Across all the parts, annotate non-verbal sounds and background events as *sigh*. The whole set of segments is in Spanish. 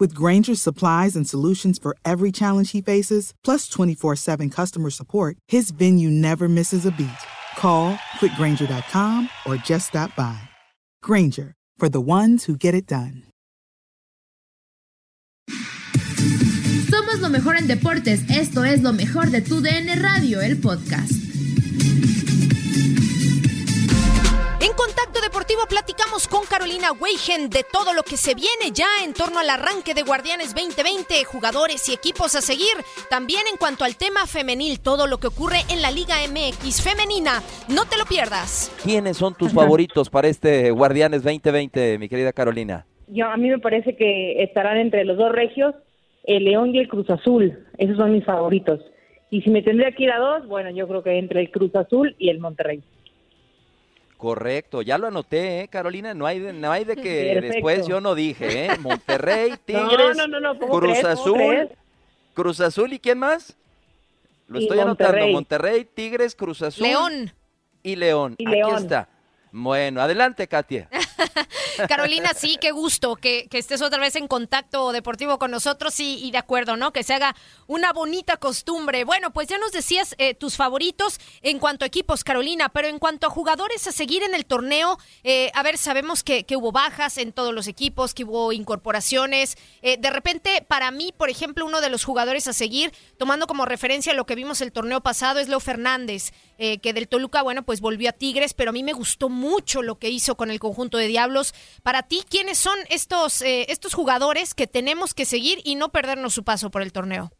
With Granger's supplies and solutions for every challenge he faces, plus 24 7 customer support, his venue never misses a beat. Call quickgranger.com or just stop by. Granger, for the ones who get it done. Somos lo mejor en deportes. Esto es lo mejor de tu DN Radio, el podcast. Deportivo platicamos con Carolina Weigen de todo lo que se viene ya en torno al arranque de Guardianes 2020, jugadores y equipos a seguir. También en cuanto al tema femenil, todo lo que ocurre en la Liga MX femenina. No te lo pierdas. ¿Quiénes son tus favoritos para este Guardianes 2020, mi querida Carolina? Yo, a mí me parece que estarán entre los dos regios, el León y el Cruz Azul. Esos son mis favoritos. Y si me tendría que ir a dos, bueno, yo creo que entre el Cruz Azul y el Monterrey. Correcto, ya lo anoté, ¿eh, Carolina. No hay de, no hay de que Perfecto. después yo no dije, ¿eh? Monterrey, *laughs* No, Tigres, no, no, no, ¿cómo Cruz Azul? Cruz Azul y quién más? Lo Y estoy anotando. Monterrey. Monterrey, Tigres, Cruz Azul León. y León. Y Aquí León. está. Bueno, adelante, Katia. *laughs* Carolina, sí, qué gusto que, estés otra vez en contacto deportivo con nosotros y, y de acuerdo, ¿no? Que se haga una bonita costumbre. Bueno, pues ya nos decías eh, tus favoritos en cuanto a equipos, Carolina, pero en cuanto a jugadores a seguir en el torneo, eh, a ver, sabemos que, hubo bajas en todos los equipos, que hubo incorporaciones. Eh, de repente, para mí, por ejemplo, uno de los jugadores a seguir, tomando como referencia lo que vimos el torneo pasado, es Leo Fernández, que del Toluca, bueno, pues volvió a Tigres, pero a mí me gustó mucho lo que hizo con el conjunto de Diablos. Para ti, ¿quiénes son estos, eh, estos jugadores que tenemos que seguir y no perdernos su paso por el torneo?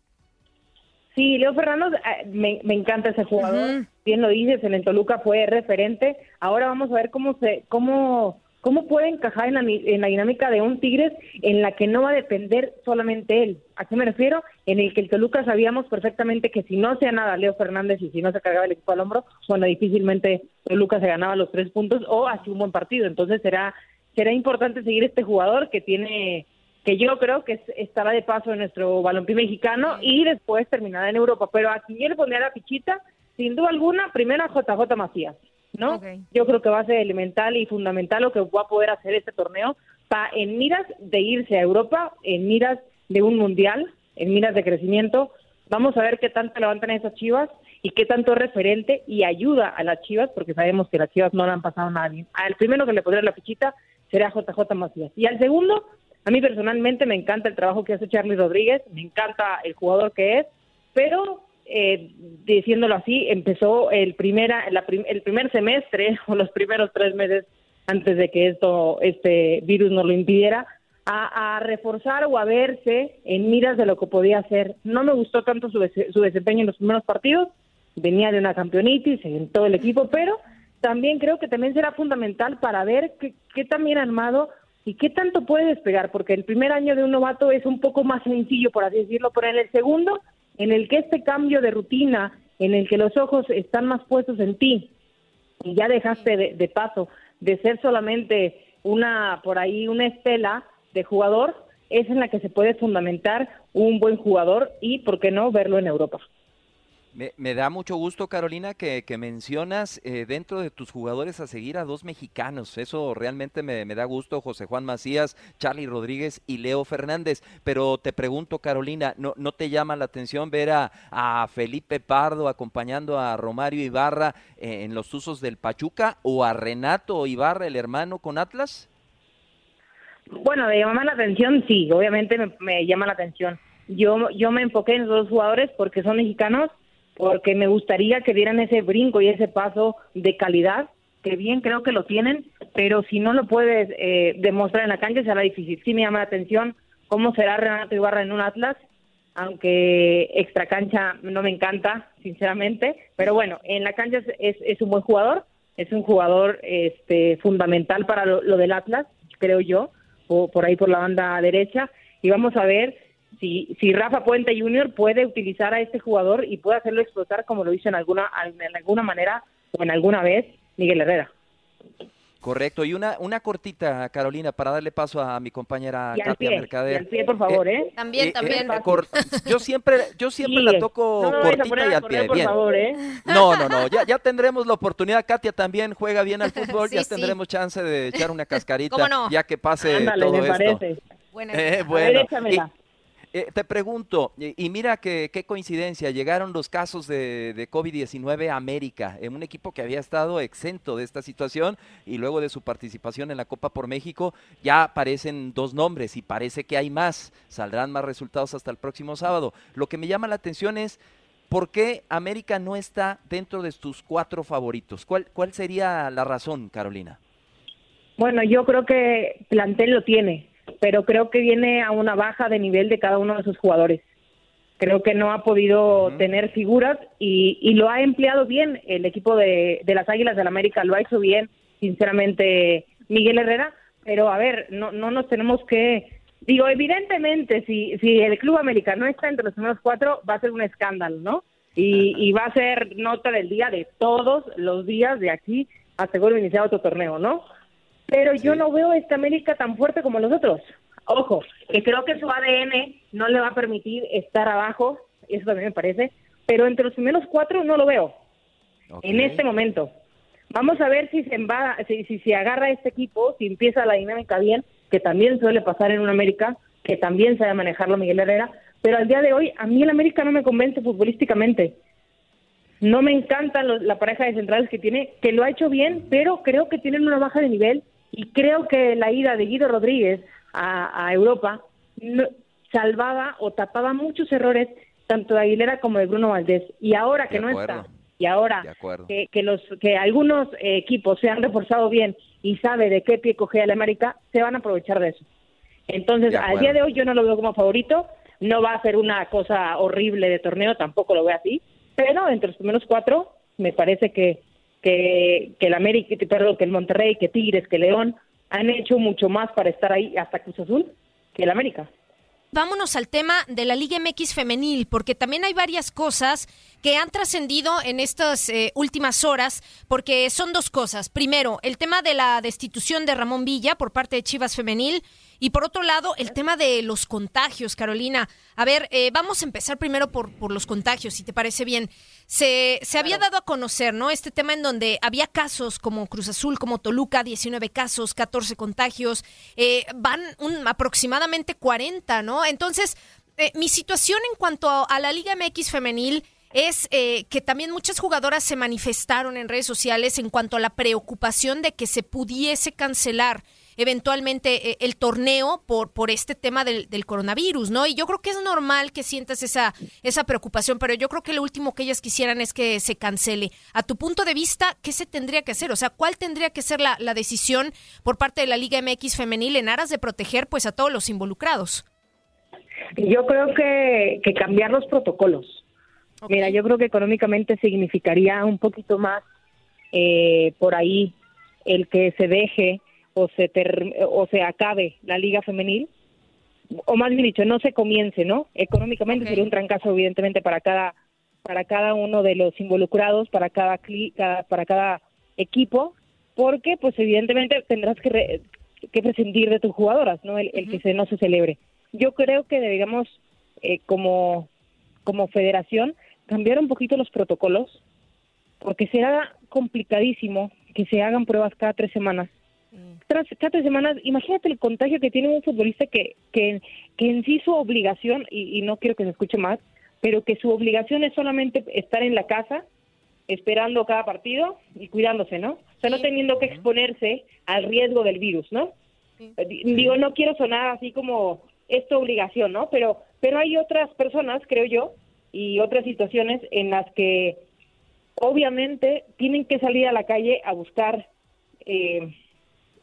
Sí, Leo Fernández, eh, me, me encanta ese jugador. Bien lo dices, en el Toluca fue referente. Ahora vamos a ver cómo se, cómo, cómo puede encajar en la, en la dinámica de un Tigres en la que no va a depender solamente él. ¿A qué me refiero? En el que el Toluca sabíamos perfectamente que si no hacía nada Leo Fernández y si no se cargaba el equipo al hombro, bueno, difícilmente Toluca se ganaba los tres puntos o hacía un buen partido. Entonces será, será importante seguir este jugador que tiene que yo creo que es- estará de paso en nuestro balompié mexicano y después terminará en Europa. Pero a quien yo le pondría la fichita, sin duda alguna, primero a JJ Macías, ¿no? Yo creo que va a ser elemental y fundamental lo que va a poder hacer este torneo pa- en miras de irse a Europa, en miras de un mundial, en miras de crecimiento. Vamos a ver qué tanto levantan esas chivas y qué tanto es referente y ayuda a las chivas, porque sabemos que las chivas no le han pasado nada bien. Al primero que le pondré la fichita será JJ Macías. Y al segundo, a mí personalmente me encanta el trabajo que hace Charlie Rodríguez, me encanta el jugador que es, pero eh, diciéndolo así, empezó el, primera, la prim- el primer semestre *laughs* o los primeros tres meses antes de que esto, este virus nos lo impidiera, a, a reforzar o a verse en miras de lo que podía hacer. No me gustó tanto su, su desempeño en los primeros partidos, venía de una campeonitis en todo el equipo, pero también creo que también será fundamental para ver qué, qué tan bien armado y qué tanto puede despegar, porque el primer año de un novato es un poco más sencillo, por así decirlo, pero en el segundo, en el que este cambio de rutina, en el que los ojos están más puestos en ti, y ya dejaste de, de paso de ser solamente una, por ahí, una estela de jugador, es en la que se puede fundamentar un buen jugador y, ¿por qué no, verlo en Europa? Me, da mucho gusto, Carolina, que, mencionas eh, dentro de tus jugadores a seguir a dos mexicanos. Eso realmente me, da gusto, José Juan Macías, Charlie Rodríguez y Leo Fernández. Pero te pregunto, Carolina, ¿no, no te llama la atención ver a, Felipe Pardo acompañando a Romario Ibarra eh, en los usos del Pachuca o a Renato Ibarra, el hermano, con Atlas? Bueno, me llama la atención, sí, obviamente me, me llama la atención. Yo, yo me enfoqué en esos dos jugadores porque son mexicanos porque me gustaría que dieran ese brinco y ese paso de calidad, que bien creo que lo tienen, pero si no lo puedes eh, demostrar en la cancha será difícil. Sí me llama la atención cómo será Renato Ibarra en un Atlas, aunque extra cancha no me encanta, sinceramente, pero bueno, en la cancha es, es, un buen jugador, es un jugador este, fundamental para lo, del Atlas, creo yo, por ahí por la banda derecha, y vamos a ver si, si Rafa Puente Jr. puede utilizar a este jugador y puede hacerlo explotar como lo hizo en alguna, en alguna manera o en alguna vez Miguel Herrera. Correcto, y una, una cortita, Carolina, para darle paso a mi compañera Katia Mercader. Y al pie, por favor, ¿eh? ¿eh? También, eh, también. Eh, *laughs* yo siempre, yo siempre la toco cortita y al pie. Por favor, ¿eh? No, no, no, ya, ya tendremos la oportunidad. Katia también juega bien al *laughs* fútbol, ya tendremos chance de echar una *laughs* cascarita, ya que pase Ándale, todo me esto. Parece. Bueno, bueno. Eh, te pregunto, y mira qué coincidencia, llegaron los casos de, de COVID-19 a América, en un equipo que había estado exento de esta situación y luego de su participación en la Copa por México ya aparecen dos nombres y parece que hay más, saldrán más resultados hasta el próximo sábado. Lo que me llama la atención es, ¿por qué América no está dentro de tus cuatro favoritos? ¿Cuál, cuál sería la razón, Carolina? Bueno, yo creo que plantel lo tiene pero creo que viene a una baja de nivel de cada uno de sus jugadores. Creo que no ha podido tener figuras y, lo ha empleado bien el equipo de, las Águilas del la América, lo ha hecho bien, sinceramente, Miguel Herrera, pero a ver, no, no nos tenemos que... Digo, evidentemente, si, si el Club América no está entre los primeros cuatro, va a ser un escándalo, ¿no? Y, y va a ser nota del día de todos los días de aquí hasta que iniciado otro torneo, ¿no? Pero yo no veo esta América tan fuerte como los otros. Ojo, que creo que su ADN no le va a permitir estar abajo, eso también me parece, pero entre los primeros cuatro no lo veo en este momento. Vamos a ver si se, va, si, si se agarra este equipo, si empieza la dinámica bien, que también suele pasar en un América, que también sabe manejarlo Miguel Herrera, pero al día de hoy a mí el América no me convence futbolísticamente. No me encanta la pareja de centrales que tiene, que lo ha hecho bien, pero creo que tienen una baja de nivel y creo que la ida de Guido Rodríguez a, Europa salvaba o tapaba muchos errores tanto de Aguilera como de Bruno Valdés. Y ahora que no está, y ahora que, los que algunos equipos se han reforzado bien y sabe de qué pie coge el América, se van a aprovechar de eso. Entonces, al día de hoy yo no lo veo como favorito, no va a ser una cosa horrible de torneo, tampoco lo veo así, pero entre los primeros cuatro me parece que que, que el América, perdón, que el Monterrey, que Tigres, que León han hecho mucho más para estar ahí hasta Cruz Azul que el América vámonos al tema de la Liga MX femenil, porque también hay varias cosas que han trascendido en estas eh, últimas horas, porque son dos cosas. Primero, el tema de la destitución de Ramón Villa por parte de Chivas Femenil. Y por otro lado, el tema de los contagios, Carolina. A ver, eh, vamos a empezar primero por, por los contagios, si te parece bien. Se, se había dado a conocer, ¿no? Este tema en donde había casos como Cruz Azul, como Toluca, 19 casos, 14 contagios, eh, van un, aproximadamente 40, ¿no? Entonces, eh, mi situación en cuanto a, la Liga MX femenil es eh, que también muchas jugadoras se manifestaron en redes sociales en cuanto a la preocupación de que se pudiese cancelar eventualmente eh, el torneo por, por este tema del, coronavirus, ¿no? Y yo creo que es normal que sientas esa, esa preocupación, pero yo creo que lo último que ellas quisieran es que se cancele. A tu punto de vista, ¿qué se tendría que hacer? O sea, ¿cuál tendría que ser la, la decisión por parte de la Liga MX femenil en aras de proteger pues a todos los involucrados? Yo creo que, que cambiar los protocolos. Mira, yo creo que económicamente significaría un poquito más eh, por ahí el que se deje o se, o se acabe la liga femenil, o más bien dicho, no se comience, ¿no? Económicamente sería un trancazo, evidentemente, para cada, para cada uno de los involucrados, para cada, para cada equipo, porque, pues, evidentemente tendrás que, que prescindir de tus jugadoras, ¿no? El, que se, no se celebre. Yo creo que deberíamos, eh, como, como federación, cambiar un poquito los protocolos, porque será complicadísimo que se hagan pruebas cada tres semanas. Tras, cada tres semanas, imagínate el contagio que tiene un futbolista que, que, que en sí su obligación, y, y no quiero que se escuche más, pero que su obligación es solamente estar en la casa esperando cada partido y cuidándose, ¿no? O sea, no teniendo que exponerse al riesgo del virus, ¿no? Digo, no quiero sonar así como es tu obligación, ¿no? Pero, pero hay otras personas, creo yo, y otras situaciones en las que obviamente tienen que salir a la calle a buscar eh,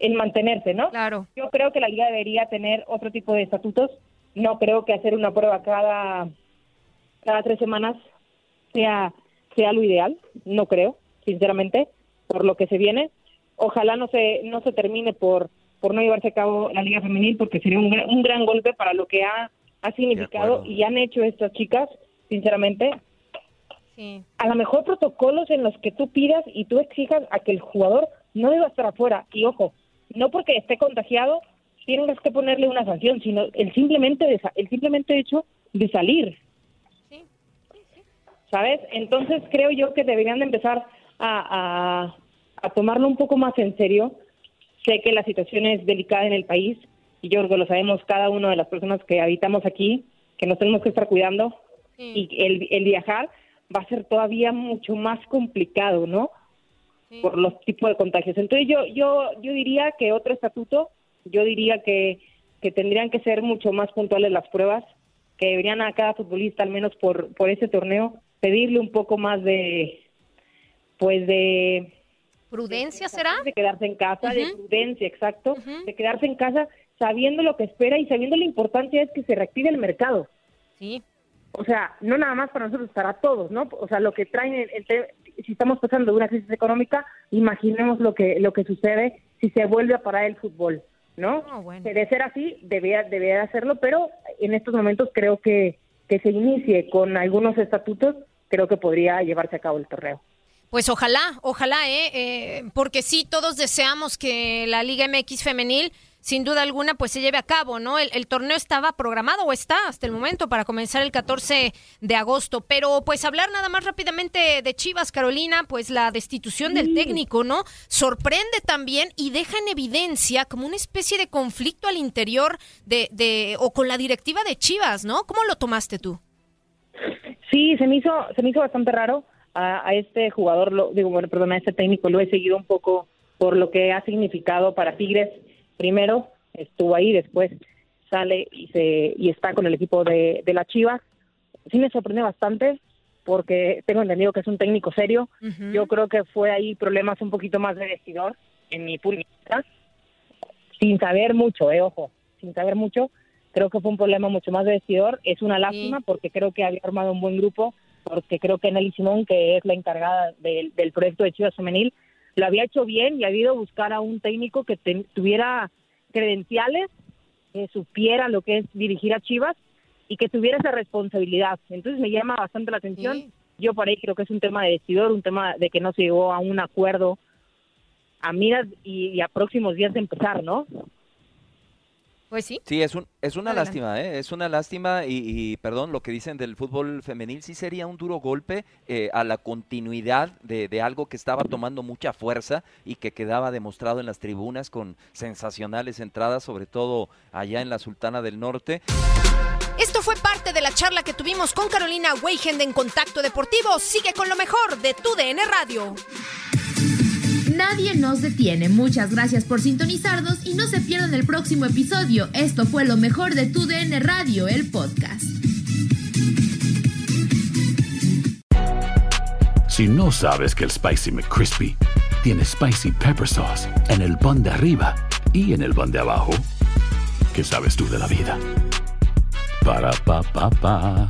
en mantenerse, ¿no? Claro. Yo creo que la liga debería tener otro tipo de estatutos. No creo que hacer una prueba cada cada tres semanas sea sea lo ideal. No creo, sinceramente, por lo que se viene. Ojalá no se no se termine por por no llevarse a cabo la liga femenil porque sería un, gran- un gran golpe para lo que ha ha significado y han hecho estas chicas, sinceramente, Sí. a lo mejor protocolos en los que tú pidas y tú exijas a que el jugador no deba estar afuera. Y ojo, no porque esté contagiado tienes que ponerle una sanción, sino el simplemente de el simplemente hecho de salir. Sí. ¿Sabes? Entonces creo yo que deberían de empezar a, a, a tomarlo un poco más en serio. Sé que la situación es delicada en el país y yo creo que lo sabemos cada una de las personas que habitamos aquí, que nos tenemos que estar cuidando Sí. y el, el viajar va a ser todavía mucho más complicado, ¿no? Sí. Por los tipos de contagios. Entonces yo yo yo diría que otro estatuto, yo diría que que tendrían que ser mucho más puntuales las pruebas, que deberían a cada futbolista al menos por por ese torneo pedirle un poco más de pues de ¿Prudencia será? de quedarse en casa, de prudencia, exacto, de quedarse en casa sabiendo lo que espera y sabiendo la importancia es que se reactive el mercado Sí. o sea, no nada más para nosotros, para todos, ¿no? O sea, lo que traen, el, el si estamos pasando una crisis económica, imaginemos lo que lo que sucede si se vuelve a parar el fútbol, ¿no? Ah, bueno. De ser así, debería, debería hacerlo, pero en estos momentos creo que, que se inicie con algunos estatutos, creo que podría llevarse a cabo el torneo. Pues ojalá, ojalá, ¿eh? Eh, porque sí, todos deseamos que la Liga MX femenil, sin duda alguna, pues se lleve a cabo, ¿no? El, el torneo estaba programado o está hasta el momento para comenzar el 14 de agosto, pero pues hablar nada más rápidamente de Chivas, Carolina, pues la destitución del técnico, ¿no? Sorprende también y deja en evidencia como una especie de conflicto al interior de, de o con la directiva de Chivas, ¿no? ¿Cómo lo tomaste tú? Sí, se me hizo, se me hizo bastante raro a, a este jugador, lo, digo, bueno, perdón, a este técnico lo he seguido un poco por lo que ha significado para Tigres. Primero estuvo ahí, después sale y se y está con el equipo de, de la Chivas. Sí me sorprende bastante porque tengo entendido que es un técnico serio. Ujú. Yo creo que fue ahí problemas un poquito más de vestidor en mi vista, sin saber mucho, eh, ojo, sin saber mucho. Creo que fue un problema mucho más de vestidor. Es una lástima porque creo que había armado un buen grupo, porque creo que Nelly Simón, que es la encargada del, del proyecto de Chivas Femenil, lo había hecho bien y ha habido buscar a un técnico que tuviera credenciales, que supiera lo que es dirigir a Chivas y que tuviera esa responsabilidad. Entonces me llama bastante la atención. Sí. Yo por ahí creo que es un tema de vestidor, un tema de que no se llegó a un acuerdo a miras y, y a próximos días de empezar, ¿no? Pues sí. Sí, es, un, es una Adelante. lástima, ¿eh? es una lástima y, y, perdón, lo que dicen del fútbol femenil sí sería un duro golpe eh, a la continuidad de, de algo que estaba tomando mucha fuerza y que quedaba demostrado en las tribunas con sensacionales entradas, sobre todo allá en la Sultana del Norte. Esto fue parte de la charla que tuvimos con Carolina Weigen en Contacto Deportivo. Sigue con lo mejor de tu DN Radio. Nadie nos detiene. Muchas gracias por sintonizarnos y no se pierdan el próximo episodio. Esto fue lo mejor de tu DN Radio, el podcast. Si no sabes que el Spicy McCrispy tiene Spicy Pepper Sauce en el pan de arriba y en el pan de abajo, ¿qué sabes tú de la vida? Para, pa, pa, pa.